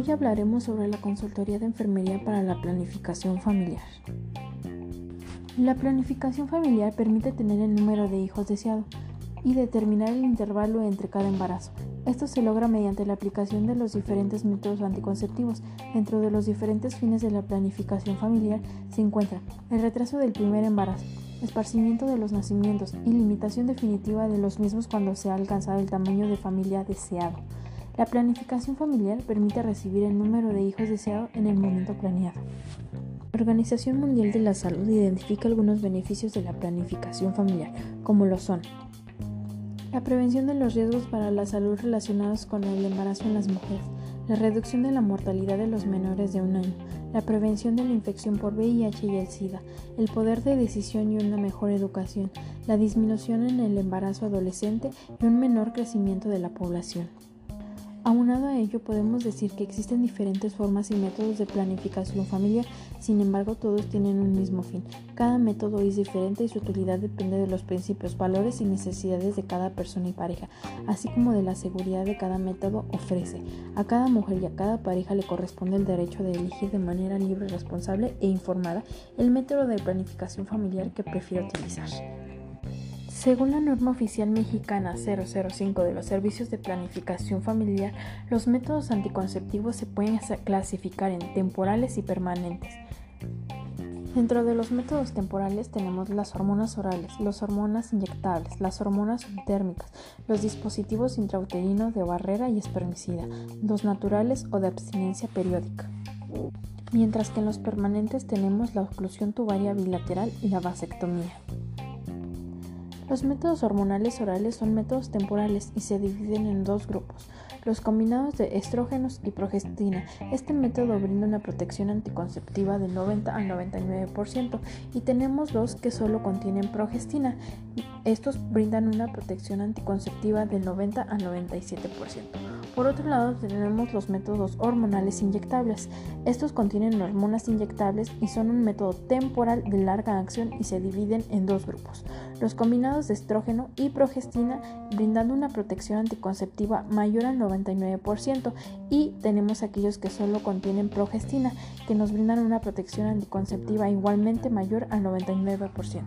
Hoy hablaremos sobre la consultoría de enfermería para la planificación familiar. La planificación familiar permite tener el número de hijos deseado y determinar el intervalo entre cada embarazo. Esto se logra mediante la aplicación de los diferentes métodos anticonceptivos. Dentro de los diferentes fines de la planificación familiar se encuentra el retraso del primer embarazo, esparcimiento de los nacimientos y limitación definitiva de los mismos cuando se ha alcanzado el tamaño de familia deseado. La planificación familiar permite recibir el número de hijos deseado en el momento planeado. La Organización Mundial de la Salud identifica algunos beneficios de la planificación familiar, como lo son la prevención de los riesgos para la salud relacionados con el embarazo en las mujeres, la reducción de la mortalidad de los menores de un año, la prevención de la infección por VIH y el SIDA, el poder de decisión y una mejor educación, la disminución en el embarazo adolescente y un menor crecimiento de la población. Aunado a ello, podemos decir que existen diferentes formas y métodos de planificación familiar, sin embargo todos tienen un mismo fin. Cada método es diferente y su utilidad depende de los principios, valores y necesidades de cada persona y pareja, así como de la seguridad que cada método ofrece. A cada mujer y a cada pareja le corresponde el derecho de elegir de manera libre, responsable e informada el método de planificación familiar que prefiere utilizar. Según la norma oficial mexicana 005 de los servicios de planificación familiar, los métodos anticonceptivos se pueden clasificar en temporales y permanentes. Dentro de los métodos temporales tenemos las hormonas orales, las hormonas inyectables, las hormonas subdérmicas, los dispositivos intrauterinos de barrera y espermicida, los naturales o de abstinencia periódica. Mientras que en los permanentes tenemos la oclusión tubaria bilateral y la vasectomía. Los métodos hormonales orales son métodos temporales y se dividen en dos grupos, los combinados de estrógenos y progestina. Este método brinda una protección anticonceptiva del 90 al 99% y tenemos dos que solo contienen progestina. Estos brindan una protección anticonceptiva del 90 al 97%. Por otro lado, tenemos los métodos hormonales inyectables. Estos contienen hormonas inyectables y son un método temporal de larga acción y se dividen en dos grupos. Los combinados de estrógeno y progestina brindando una protección anticonceptiva mayor al 99% y tenemos aquellos que solo contienen progestina que nos brindan una protección anticonceptiva igualmente mayor al 99%.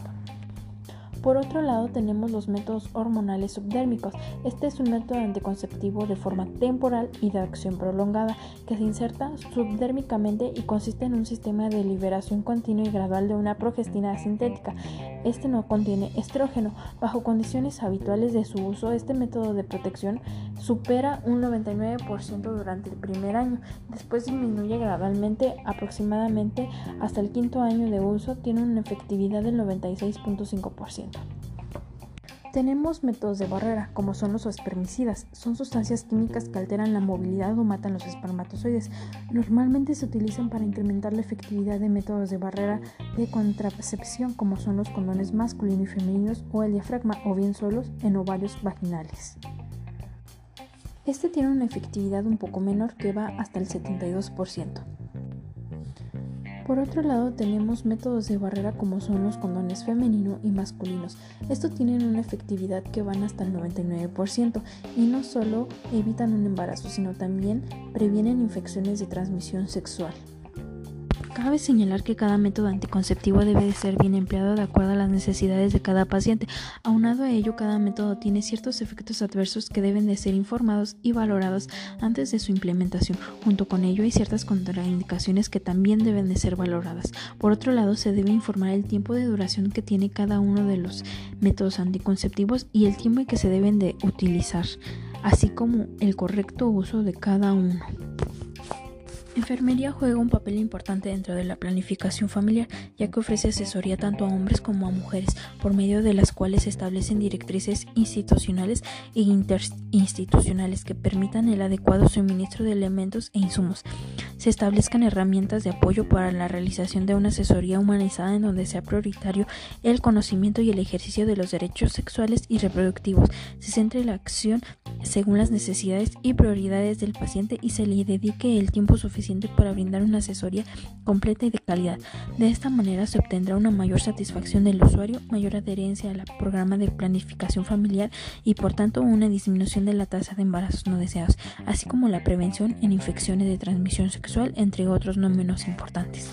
Por otro lado, tenemos los métodos hormonales subdérmicos. Este es un método anticonceptivo de forma temporal y de acción prolongada que se inserta subdérmicamente y consiste en un sistema de liberación continua y gradual de una progestina sintética. Este no contiene estrógeno. Bajo condiciones habituales de su uso, este método de protección supera un 99% durante el primer año. Después disminuye gradualmente, aproximadamente hasta el quinto año de uso, tiene una efectividad del 96.5%. Tenemos métodos de barrera, como son los espermicidas. Son sustancias químicas que alteran la movilidad o matan los espermatozoides. Normalmente se utilizan para incrementar la efectividad de métodos de barrera de contracepción, como son los condones masculinos y femeninos o el diafragma, o bien solos en ovarios vaginales. Este tiene una efectividad un poco menor que va hasta el 72%. Por otro lado, tenemos métodos de barrera como son los condones femenino y masculinos. Estos tienen una efectividad que van hasta el 99% y no solo evitan un embarazo, sino también previenen infecciones de transmisión sexual. Cabe señalar que cada método anticonceptivo debe de ser bien empleado de acuerdo a las necesidades de cada paciente. Aunado a ello, cada método tiene ciertos efectos adversos que deben de ser informados y valorados antes de su implementación. Junto con ello hay ciertas contraindicaciones que también deben de ser valoradas. Por otro lado, se debe informar el tiempo de duración que tiene cada uno de los métodos anticonceptivos y el tiempo en que se deben de utilizar, así como el correcto uso de cada uno. Enfermería juega un papel importante dentro de la planificación familiar, ya que ofrece asesoría tanto a hombres como a mujeres, por medio de las cuales se establecen directrices institucionales e interinstitucionales que permitan el adecuado suministro de elementos e insumos. se establezcan herramientas de apoyo para la realización de una asesoría humanizada en donde sea prioritario el conocimiento y el ejercicio de los derechos sexuales y reproductivos, se centre la acción según las necesidades y prioridades del paciente y se le dedique el tiempo suficiente para brindar una asesoría completa y de calidad. De esta manera se obtendrá una mayor satisfacción del usuario, mayor adherencia al programa de planificación familiar y por tanto una disminución de la tasa de embarazos no deseados, así como la prevención en infecciones de transmisión sexual, entre otros no menos importantes.